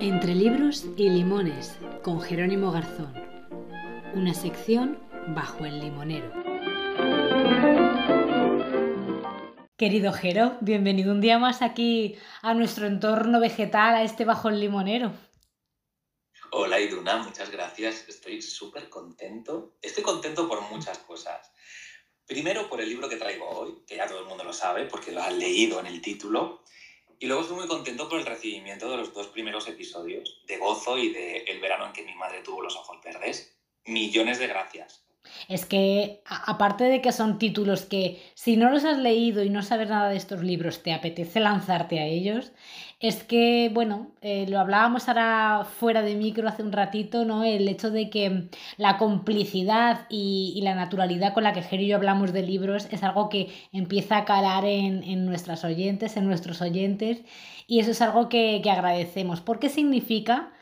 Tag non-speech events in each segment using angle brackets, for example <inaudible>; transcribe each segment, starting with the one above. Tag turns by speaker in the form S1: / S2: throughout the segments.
S1: Entre libros y limones, con Jerónimo Garzón. Una sección bajo el limonero. Querido Jero, bienvenido un día más aquí a nuestro entorno vegetal, a este bajo el limonero.
S2: Hola Iduna, muchas gracias. Estoy súper contento. Estoy contento por muchas cosas. Primero por el libro que traigo hoy, que ya todo el mundo lo sabe porque lo has leído en el título. Y luego estoy muy contento por el recibimiento de los dos primeros episodios, de Gozo y de El verano en que mi madre tuvo los ojos verdes. Millones de gracias.
S1: Es que, aparte de que son títulos que, si no los has leído y no sabes nada de estos libros, te apetece lanzarte a ellos, es que, bueno, eh, lo hablábamos ahora fuera de micro hace un ratito, ¿no? El hecho de que la complicidad y, la naturalidad con la que Jerry y yo hablamos de libros es algo que empieza a calar en, en nuestras oyentes, en nuestros oyentes, y eso es algo que, que agradecemos. ¿Por qué significa?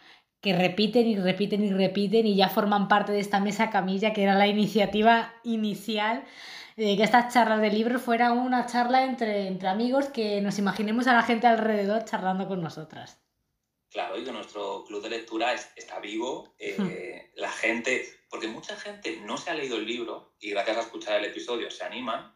S1: Que repiten y repiten y repiten y ya forman parte de esta mesa camilla que era la iniciativa inicial de que estas charlas de libros fuera una charla entre, entre amigos que nos imaginemos a la gente alrededor charlando con nosotras.
S2: Claro, y que nuestro club de lectura está vivo, eh, hmm. la gente, porque mucha gente no se ha leído el libro y gracias a escuchar el episodio se animan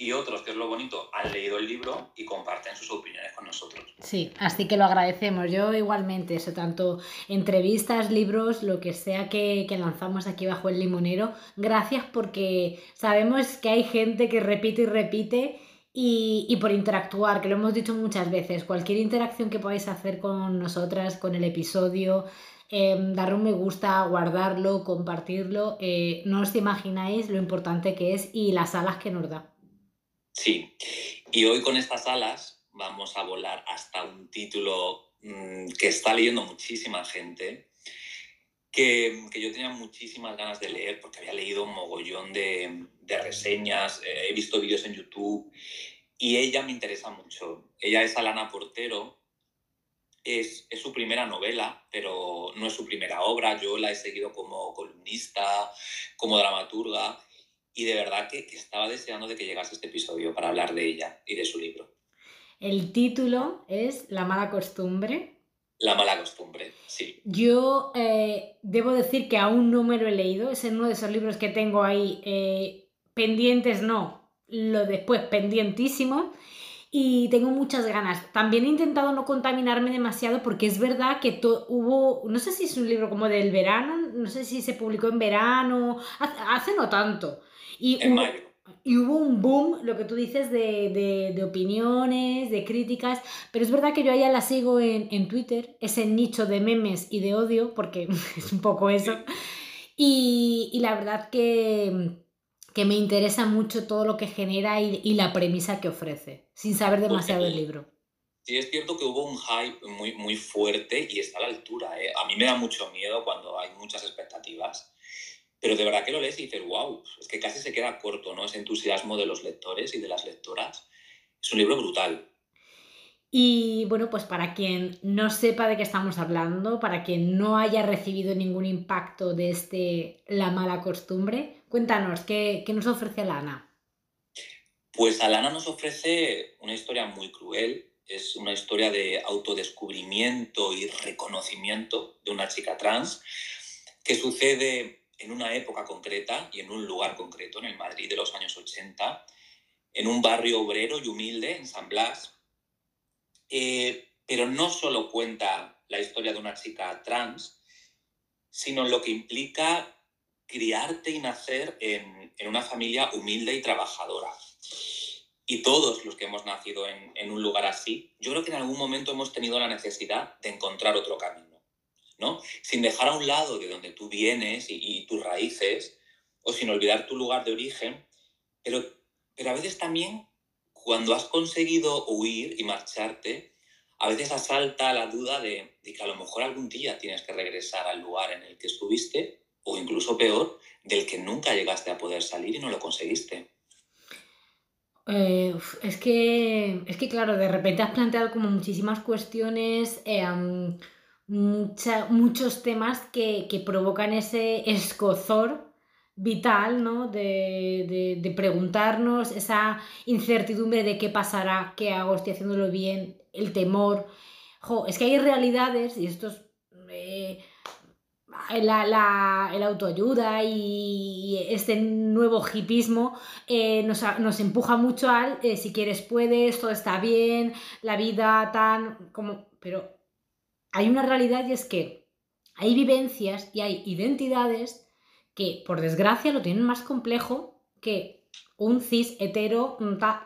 S2: y otros, que es lo bonito, han leído el libro y comparten sus opiniones con nosotros.
S1: Sí, así que lo agradecemos. Yo igualmente, eso tanto entrevistas, libros, lo que sea que, lanzamos aquí bajo el limonero. Gracias porque sabemos que hay gente que repite y repite. Y, por interactuar, que lo hemos dicho muchas veces, cualquier interacción que podáis hacer con nosotras, con el episodio, eh, darle un me gusta, guardarlo, compartirlo, eh, no os imagináis lo importante que es y las alas que nos da.
S2: Sí, y hoy con estas alas vamos a volar hasta un título mm, que está leyendo muchísima gente, que, yo tenía muchísimas ganas de leer porque había leído un mogollón de, reseñas, eh, he visto vídeos en YouTube y ella me interesa mucho. Ella es Alana Portero, es, es, su primera novela, pero no es su primera obra. Yo la he seguido como columnista, como dramaturga y de verdad que, estaba deseando de que llegase este episodio para hablar de ella y de su libro.
S1: El título es La mala costumbre.
S2: La mala costumbre, sí.
S1: Yo eh, debo decir que aún no me lo he leído, es uno de esos libros que tengo ahí eh, pendientes, no, lo después pendientísimo y tengo muchas ganas. También he intentado no contaminarme demasiado porque es verdad que hubo, no sé si es un libro como del verano, no sé si se publicó en verano, hace no tanto, y hubo, Y hubo un boom, lo que tú dices, de, de, opiniones, de críticas, pero es verdad que yo a ella la sigo en, en Twitter, ese nicho de memes y de odio, porque <laughs> es un poco eso. Y, y la verdad que, que, me interesa mucho todo lo que genera y, y la premisa que ofrece, sin saber demasiado del libro.
S2: Sí, es cierto que hubo un hype muy, muy fuerte y está a la altura. ¿eh? A mí me da mucho miedo cuando hay muchas expectativas pero de verdad que lo lees y dices, wow, es que casi se queda corto, ¿no? Ese entusiasmo de los lectores y de las lectoras. Es un libro brutal.
S1: Y bueno, pues para quien no sepa de qué estamos hablando, para quien no haya recibido ningún impacto de este La mala costumbre, cuéntanos, ¿qué, qué nos ofrece Alana?
S2: Pues Alana nos ofrece una historia muy cruel, es una historia de autodescubrimiento y reconocimiento de una chica trans que sucede en una época concreta y en un lugar concreto, en el Madrid de los años 80, en un barrio obrero y humilde, en San Blas. Eh, pero no solo cuenta la historia de una chica trans, sino lo que implica criarte y nacer en, una familia humilde y trabajadora. Y todos los que hemos nacido en, en un lugar así, yo creo que en algún momento hemos tenido la necesidad de encontrar otro camino sin dejar a un lado de donde tú vienes y, tus raíces, o sin olvidar tu lugar de origen, pero, pero a veces también cuando has conseguido huir y marcharte, a veces asalta la duda de, que a lo mejor algún día tienes que regresar al lugar en el que estuviste, o incluso peor, del que nunca llegaste a poder salir y no lo conseguiste.
S1: Eh, es, que, es que, claro, de repente has planteado como muchísimas cuestiones. Eh, muchos temas que, provocan ese escozor vital, ¿no? De, preguntarnos, esa incertidumbre de qué pasará, qué hago, estoy haciéndolo bien, el temor. es que hay realidades, y esto es... eh, la, el autoayuda y este nuevo hipismo eh, nos, nos empuja mucho al eh, si quieres puedes, todo está bien, la vida tan como... Pero hay una realidad y es que hay vivencias y hay identidades que por desgracia lo tienen más complejo que un cis hetero... mm, ta-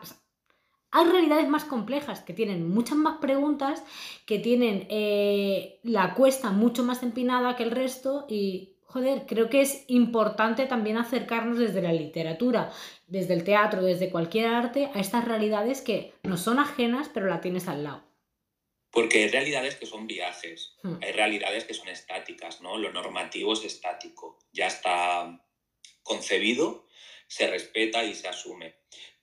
S1: Hay realidades más complejas que tienen muchas más preguntas que tienen eh, la cuesta mucho más empinada que el resto y, joder, creo que es importante también acercarnos desde la literatura, desde el teatro, desde cualquier arte, a estas realidades que nos son ajenas, pero la tienes al lado.
S2: Porque hay realidades que son viajes,
S1: Hmm.
S2: hay realidades que son estáticas, ¿no? Lo normativo es estático, ya está concebido, se respeta y se asume.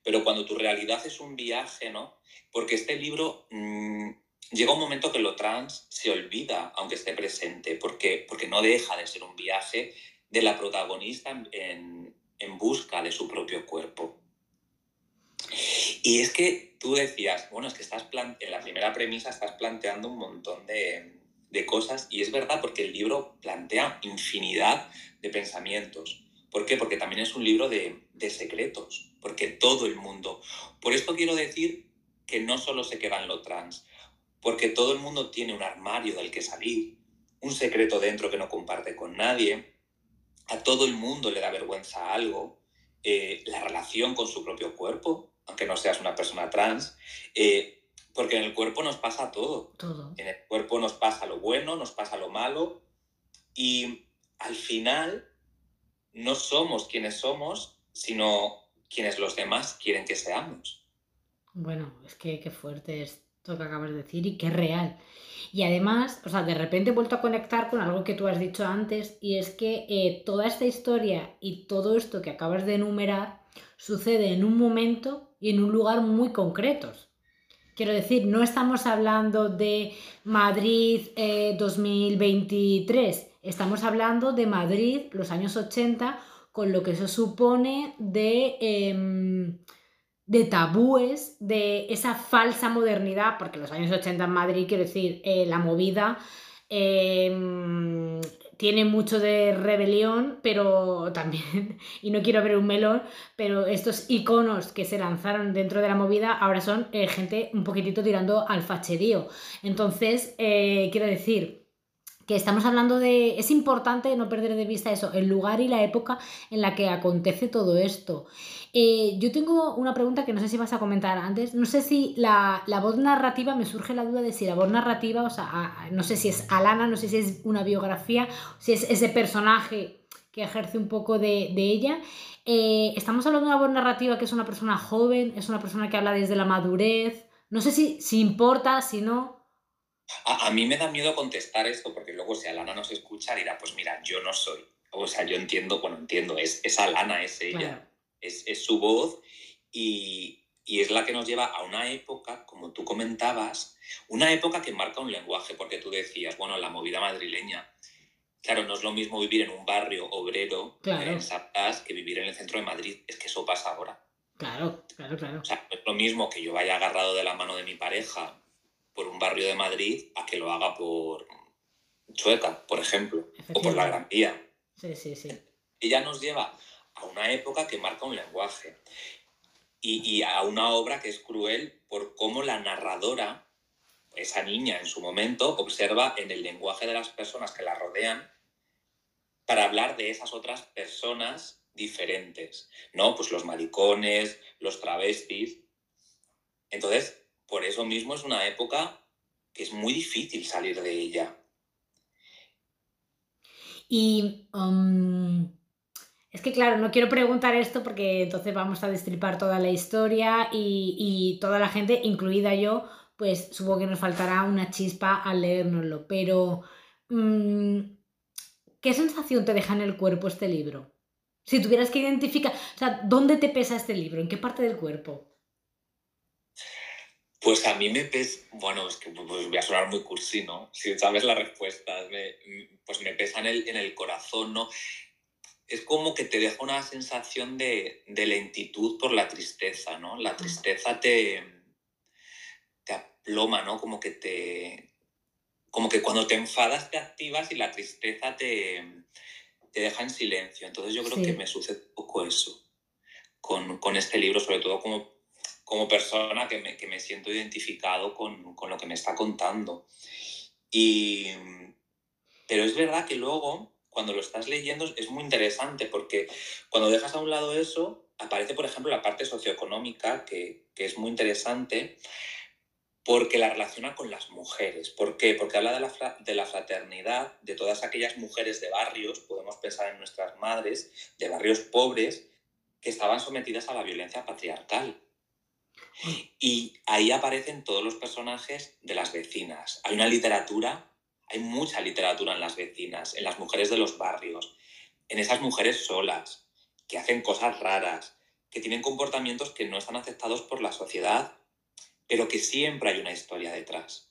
S2: Pero cuando tu realidad es un viaje, ¿no? Porque este libro mm, llega un momento que lo trans se olvida, aunque esté presente, porque, porque no deja de ser un viaje de la protagonista en, en- en busca de su propio cuerpo. Y es que tú decías, bueno, es que estás en la primera premisa estás planteando un montón de, de cosas y es verdad porque el libro plantea infinidad de pensamientos. ¿Por qué? Porque también es un libro de, de secretos, porque todo el mundo... Por esto quiero decir que no solo se queda en lo trans, porque todo el mundo tiene un armario del que salir, un secreto dentro que no comparte con nadie, a todo el mundo le da vergüenza algo, eh, la relación con su propio cuerpo, aunque no seas una persona trans, eh, porque en el cuerpo nos pasa todo.
S1: Todo.
S2: En el cuerpo nos pasa lo bueno, nos pasa lo malo y al final no somos quienes somos, sino quienes los demás quieren que seamos.
S1: Bueno, es que qué fuerte es esto que acabas de decir y qué real. Y además, o sea, de repente he vuelto a conectar con algo que tú has dicho antes y es que eh, toda esta historia y todo esto que acabas de enumerar sucede en un momento y en un lugar muy concretos. Quiero decir, no estamos hablando de Madrid eh, 2023, estamos hablando de Madrid los años 80 con lo que eso supone de... em, de tabúes, de esa falsa modernidad, porque los años 80 en Madrid, quiero decir, eh, la movida eh, tiene mucho de rebelión, pero también, <laughs> y no quiero ver un melón, pero estos iconos que se lanzaron dentro de la movida ahora son eh, gente un poquitito tirando al facherío. Entonces, eh, quiero decir que estamos hablando de... Es importante no perder de vista eso, el lugar y la época en la que acontece todo esto. Eh, yo tengo una pregunta que no sé si vas a comentar antes. No sé si la, la voz narrativa, me surge la duda de si la voz narrativa, o sea, no sé si es Alana, no sé si es una biografía, si es ese personaje que ejerce un poco de, de ella. Eh, estamos hablando de una voz narrativa que es una persona joven, es una persona que habla desde la madurez. No sé si, si importa, si no.
S2: A, a mí me da miedo contestar esto porque luego si Alana nos escucha dirá, pues mira, yo no soy. O sea, yo entiendo, bueno, entiendo, es, es Alana, es ella.
S1: Claro.
S2: es, es su voz y, y es la que nos lleva a una época, como tú comentabas, una época que marca un lenguaje, porque tú decías, bueno, la movida madrileña. Claro, no es lo mismo vivir en un barrio obrero
S1: Claro.
S2: en que vivir en el centro de Madrid. Es que eso pasa ahora.
S1: Claro, claro, claro.
S2: O sea, no es lo mismo que yo vaya agarrado de la mano de mi pareja por un barrio de Madrid a que lo haga por Chueca, por ejemplo, o por la Gran Vía
S1: Sí, sí, sí.
S2: ella nos lleva a una época que marca un lenguaje y, y a una obra que es cruel por cómo la narradora, esa niña en su momento, observa en el lenguaje de las personas que la rodean para hablar de esas otras personas diferentes, ¿no? Pues los maricones, los travestis. Entonces, por eso mismo es una época que es muy difícil salir de ella.
S1: Y um, es que, claro, no quiero preguntar esto porque entonces vamos a destripar toda la historia y, toda la gente, incluida yo, pues supongo que nos faltará una chispa al leérnoslo. Pero, mm, ¿qué sensación te deja en el cuerpo este libro? Si tuvieras que identificar, o sea, ¿dónde te pesa este libro? ¿En qué parte del cuerpo?
S2: Pues a mí me pesa, bueno, es que pues voy a sonar muy cursi, ¿no? Si sabes la respuesta, me- pues me pesa en el, en el corazón, ¿no? Es como que te deja una sensación de, de lentitud por la tristeza, ¿no? La tristeza te, te aploma, ¿no? Como que te, como que cuando te enfadas te activas y la tristeza te, te deja en silencio. Entonces yo creo que me sucede un poco eso con, con, este libro, sobre todo como, como persona que me, que me siento identificado con, con, lo que me está contando. Y, pero es verdad que luego, cuando lo estás leyendo, es muy interesante porque cuando dejas a un lado eso, aparece, por ejemplo, la parte socioeconómica, que, que es muy interesante, porque la relaciona con las mujeres. ¿Por qué? Porque habla de la, de la, fraternidad de todas aquellas mujeres de barrios, podemos pensar en nuestras madres, de barrios pobres, que estaban sometidas a la violencia patriarcal. Y ahí aparecen todos los personajes de las vecinas. Hay una literatura, hay mucha literatura en las vecinas, en las mujeres de los barrios, en esas mujeres solas, que hacen cosas raras, que tienen comportamientos que no están aceptados por la sociedad pero que siempre hay una historia detrás.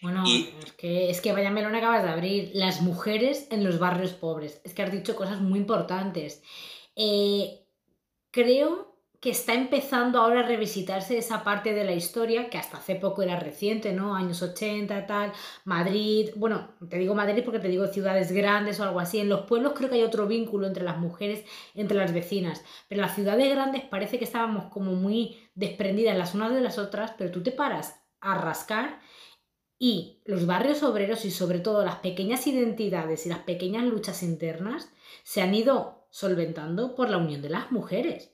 S1: Bueno, es, que, es que vaya melón acabas de abrir. Las mujeres en los barrios pobres. Es que has dicho cosas muy importantes. Eh, creo que está empezando ahora a revisitarse esa parte de la historia que hasta hace poco era reciente, ¿no? Años 80, tal, Madrid, bueno, te digo Madrid porque te digo ciudades grandes o algo así. En los pueblos creo que hay otro vínculo entre las mujeres, entre las vecinas, pero en las ciudades grandes parece que estábamos como muy desprendidas las unas de las otras, pero tú te paras a rascar y los barrios obreros y sobre todo las pequeñas identidades y las pequeñas luchas internas se han ido solventando por la unión de las mujeres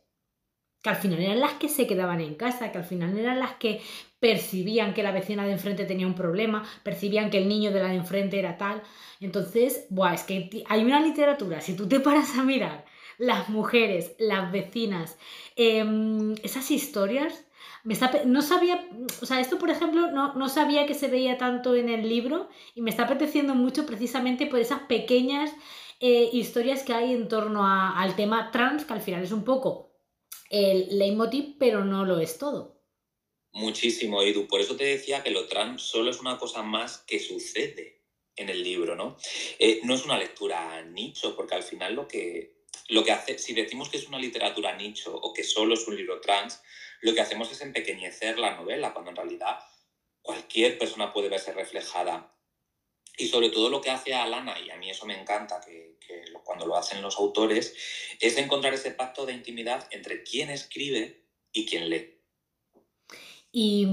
S1: que al final eran las que se quedaban en casa, que al final eran las que percibían que la vecina de enfrente tenía un problema, percibían que el niño de la de enfrente era tal. Entonces, buah, es que hay una literatura, si tú te paras a mirar las mujeres, las vecinas, em, esas historias, me no sabía, o sea, esto por ejemplo no, no, sabía que se veía tanto en el libro y me está apeteciendo mucho precisamente por esas pequeñas eh, historias que hay en torno al tema trans, que al final es un poco el leitmotiv, pero no lo es todo.
S2: Muchísimo, Edu. Por eso te decía que lo trans solo es una cosa más que sucede en el libro, ¿no? Eh, no es una lectura nicho, porque al final lo que, lo que hace, si decimos que es una literatura nicho o que solo es un libro trans, lo que hacemos es empequeñecer la novela, cuando en realidad cualquier persona puede verse reflejada y sobre todo lo que hace a Alana, y a mí eso me encanta, que, cuando lo hacen los autores, es encontrar ese pacto de intimidad entre quien escribe y quien lee.
S1: Y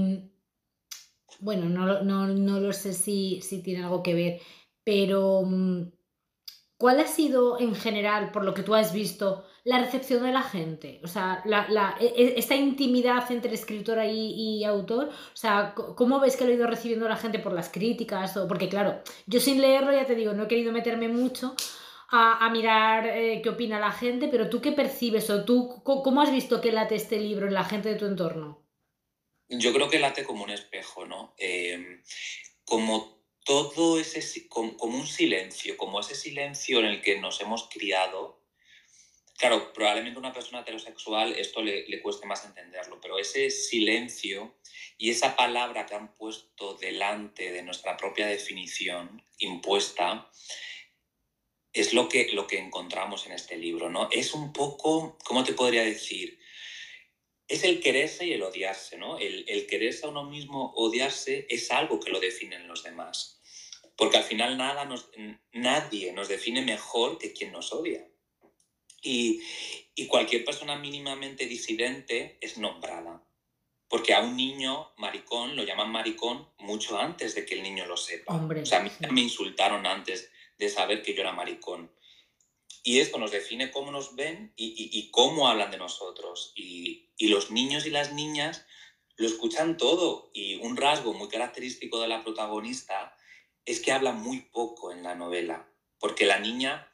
S1: bueno, no, no, lo sé si, si, tiene algo que ver, pero mm, ¿cuál ha sido en general, por lo que tú has visto, la recepción de la gente? O sea, la, e, e, esta intimidad entre escritora y, autor, o sea, ¿cómo ves que lo ha ido recibiendo la gente por las críticas? O, porque claro, yo sin leerlo, ya te digo, no he querido meterme mucho a, mirar eh, qué opina la gente, pero tú qué percibes o tú cómo has visto que late este libro en la gente de tu entorno?
S2: Yo creo que late como un espejo, ¿no? Em, como todo ese, como un silencio, como ese silencio en el que nos hemos criado Claro, probablemente a una persona heterosexual esto le, le, cueste más entenderlo, pero ese silencio y esa palabra que han puesto delante de nuestra propia definición impuesta es lo que, lo que encontramos en este libro, ¿no? Es un poco, ¿cómo te podría decir? Es el quererse y el odiarse, ¿no? El, el quererse a uno mismo, odiarse, es algo que lo definen los demás. Porque al final nada nos, nadie nos define mejor que quien nos odia. Y, cualquier persona mínimamente disidente es nombrada. Porque a un niño maricón lo llaman maricón mucho antes de que el niño lo sepa. o sea, a mí me insultaron antes de saber que yo era maricón. Y esto nos define cómo nos ven y, cómo hablan de nosotros. Y, y, los niños y las niñas lo escuchan todo. Y un rasgo muy característico de la protagonista es que habla muy poco en la novela. Porque la niña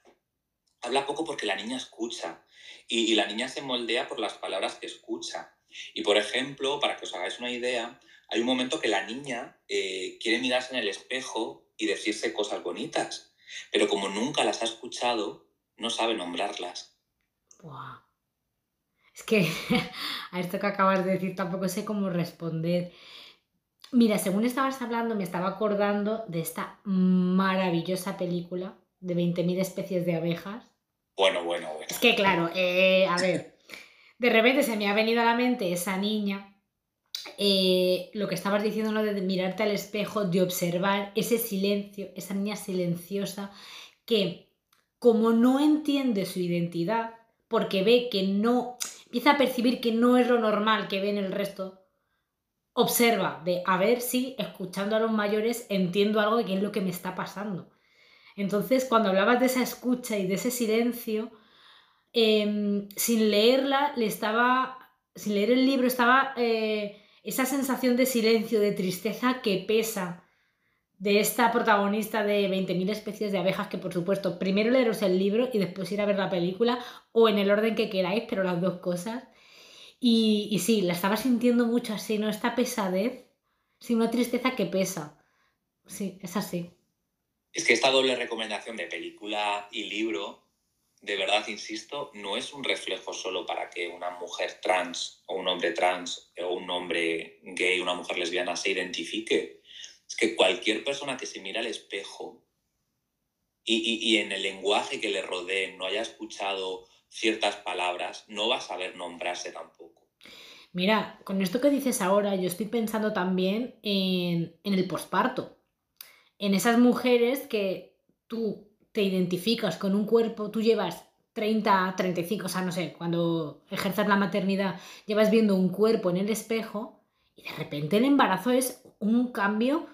S2: habla poco porque la niña escucha y, la niña se moldea por las palabras que escucha. Y por ejemplo, para que os hagáis una idea, hay un momento que la niña eh, quiere mirarse en el espejo y decirse cosas bonitas, pero como nunca las ha escuchado, no sabe nombrarlas.
S1: Es que <laughs> a esto que acabas de decir tampoco sé cómo responder. Mira, según estabas hablando, me estaba acordando de esta maravillosa película de 20.000 especies de abejas
S2: bueno, bueno, bueno.
S1: Es que claro, eh, a ver, de repente se me ha venido a la mente esa niña eh, lo que estabas diciendo, de mirarte al espejo, de observar ese silencio, esa niña silenciosa que como no entiende su identidad, porque ve que no, empieza a percibir que no es lo normal que ve en el resto, observa de a ver si escuchando a los mayores entiendo algo de qué es lo que me está pasando. Entonces, cuando hablabas de esa escucha y de ese silencio, em, sin leerla, le estaba, sin leer el libro, estaba eh, esa sensación de silencio, de tristeza que pesa de esta protagonista de 20.000 especies de abejas, que por supuesto, primero leeros el libro y después ir a ver la película, o en el orden que queráis, pero las dos cosas. Y, y sí, la estaba sintiendo mucho así, ¿no? Esta pesadez, sí, una tristeza que pesa. Sí, es así.
S2: Es que esta doble recomendación de película y libro, de verdad, insisto, no es un reflejo solo para que una mujer trans o un hombre trans o un hombre gay, una mujer lesbiana se identifique. Es que cualquier persona que se mira al espejo y, y en el lenguaje que le rodee no haya escuchado ciertas palabras, no va a saber nombrarse tampoco.
S1: Mira, con esto que dices ahora, yo estoy pensando también en, en el posparto en esas mujeres que tú te identificas con un cuerpo, tú llevas 30, 35, o sea, no sé, cuando ejerces la maternidad, llevas viendo un cuerpo en el espejo y de repente el embarazo es un cambio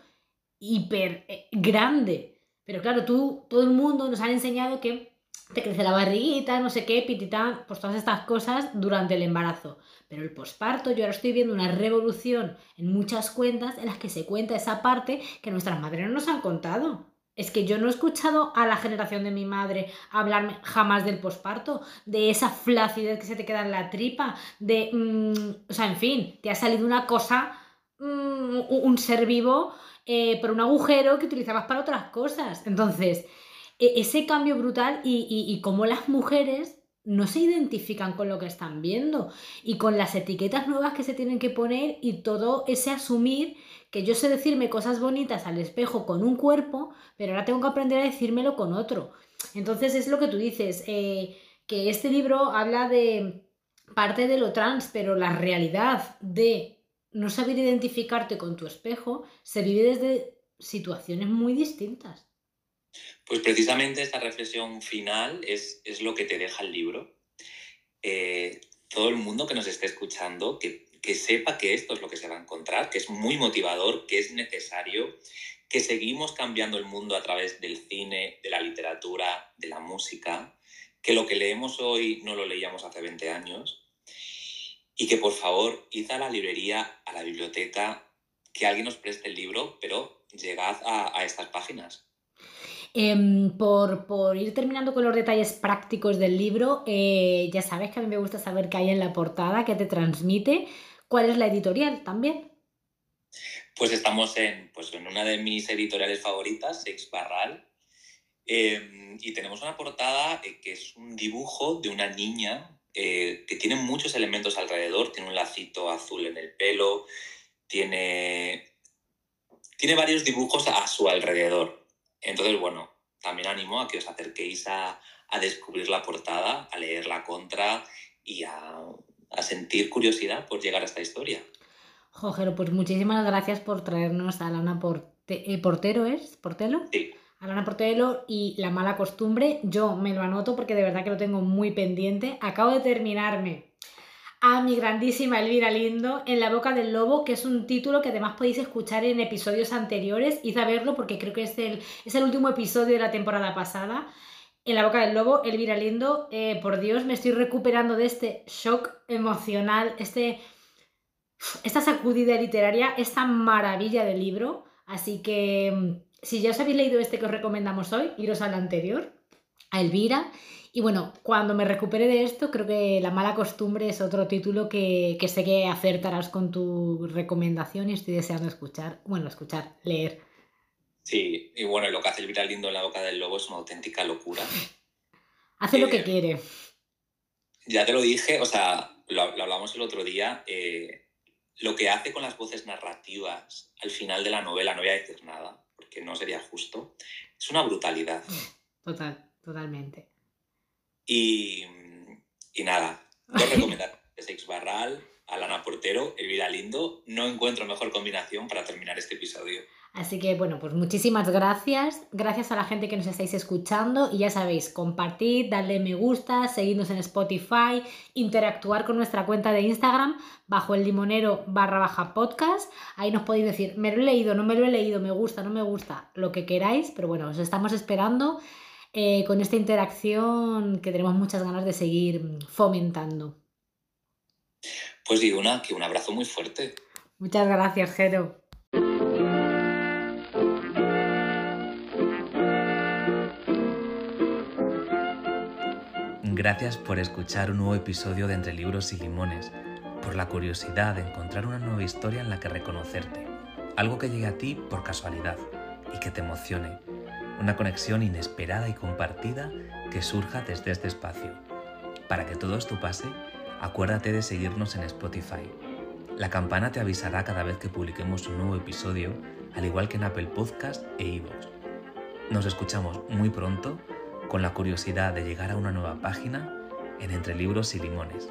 S1: hiper eh, grande. Pero claro, tú, todo el mundo nos ha enseñado que te crece la barriguita, no sé qué, pitita, pues todas estas cosas durante el embarazo. Pero el posparto, yo ahora estoy viendo una revolución en muchas cuentas en las que se cuenta esa parte que nuestras madres no nos han contado. Es que yo no he escuchado a la generación de mi madre hablarme jamás del posparto, de esa flacidez que se te queda en la tripa, de... Mm, o sea, en fin, te ha salido una cosa, mm, un ser vivo eh, por un agujero que utilizabas para otras cosas. Entonces, ese cambio brutal y, y, y cómo las mujeres no se identifican con lo que están viendo y con las etiquetas nuevas que se tienen que poner y todo ese asumir que yo sé decirme cosas bonitas al espejo con un cuerpo, pero ahora tengo que aprender a decírmelo con otro. Entonces es lo que tú dices, eh, que este libro habla de parte de lo trans, pero la realidad de no saber identificarte con tu espejo se vive desde situaciones muy distintas.
S2: Pues precisamente esta reflexión final es, lo que te deja el libro. Eh, todo el mundo que nos esté escuchando, que, que sepa que esto es lo que se va a encontrar, que es muy motivador, que es necesario, que seguimos cambiando el mundo a través del cine, de la literatura, de la música, que lo que leemos hoy no lo leíamos hace 20 años y que por favor id a la librería, a la biblioteca, que alguien nos preste el libro, pero llegad a estas páginas.
S1: Em, por, ir terminando con los detalles prácticos del libro, eh, ya sabes que a mí me gusta saber qué hay en la portada, qué te transmite, cuál es la editorial también.
S2: Pues estamos en, pues en una de mis editoriales favoritas, Sex Barral, em, y tenemos una portada eh, que es un dibujo de una niña eh, que tiene muchos elementos alrededor, tiene un lacito azul en el pelo, tiene, tiene varios dibujos a su alrededor. Entonces, bueno, también animo a que os acerquéis a, descubrir la portada, a leer la contra y a, sentir curiosidad por llegar a esta historia.
S1: Jojero, pues muchísimas gracias por traernos a Lana eh, Portero, ¿es? ¿Portelo?
S2: Sí.
S1: A Lana Portelo y La mala costumbre. Yo me lo anoto porque de verdad que lo tengo muy pendiente. Acabo de terminarme a mi grandísima Elvira Lindo en La Boca del Lobo, que es un título que además podéis escuchar en episodios anteriores. Id a verlo porque creo que es el, es el último episodio de la temporada pasada. En La Boca del Lobo, Elvira Lindo, eh, por Dios, me estoy recuperando de este shock emocional, este, esta sacudida literaria, esta maravilla de libro. Así que mm, si ya os habéis leído este que os recomendamos hoy, iros al anterior, a Elvira. Y bueno, cuando me recupere de esto, creo que La mala costumbre es otro título que, que sé que acertarás con tu recomendación y estoy deseando escuchar, bueno, escuchar, leer.
S2: Sí, y bueno, lo que hace el lindo en la boca del lobo es una auténtica locura. <laughs>
S1: hace lo que eh, quiere.
S2: Ya te lo dije, o sea, lo, hablamos el otro día, eh, lo que hace con las voces narrativas al final de la novela, no voy a decir nada, porque no sería justo, es una brutalidad. <laughs>
S1: Total, totalmente.
S2: Y, y nada, dos recomendaciones Sex Barral.
S3: Alana Portero, Elvira Lindo. No encuentro mejor combinación para terminar este episodio.
S1: Así que bueno, pues muchísimas gracias. Gracias a la gente que nos estáis escuchando y ya sabéis, compartid, darle me gusta, seguidnos en Spotify, interactuar con nuestra cuenta de Instagram bajo el limonero barra baja podcast. Ahí nos podéis decir, me lo he leído, no me lo he leído, me gusta, no me gusta, lo que queráis, pero bueno, os estamos esperando eh, con esta interacción que tenemos muchas ganas de seguir fomentando.
S3: Pues digo, una, que un abrazo muy fuerte.
S1: Muchas gracias, Jero.
S2: Gracias por escuchar un nuevo episodio de Entre Libros y Limones, por la curiosidad de encontrar una nueva historia en la que reconocerte, algo que llegue a ti por casualidad y que te emocione, una conexión inesperada y compartida que surja desde este espacio. Para que todo esto pase, acuérdate de seguirnos en Spotify. La campana te avisará cada vez que publiquemos un nuevo episodio, al igual que en Apple Podcast e iVoox. Nos escuchamos muy pronto con la curiosidad de llegar a una nueva página en Entre Libros y Limones.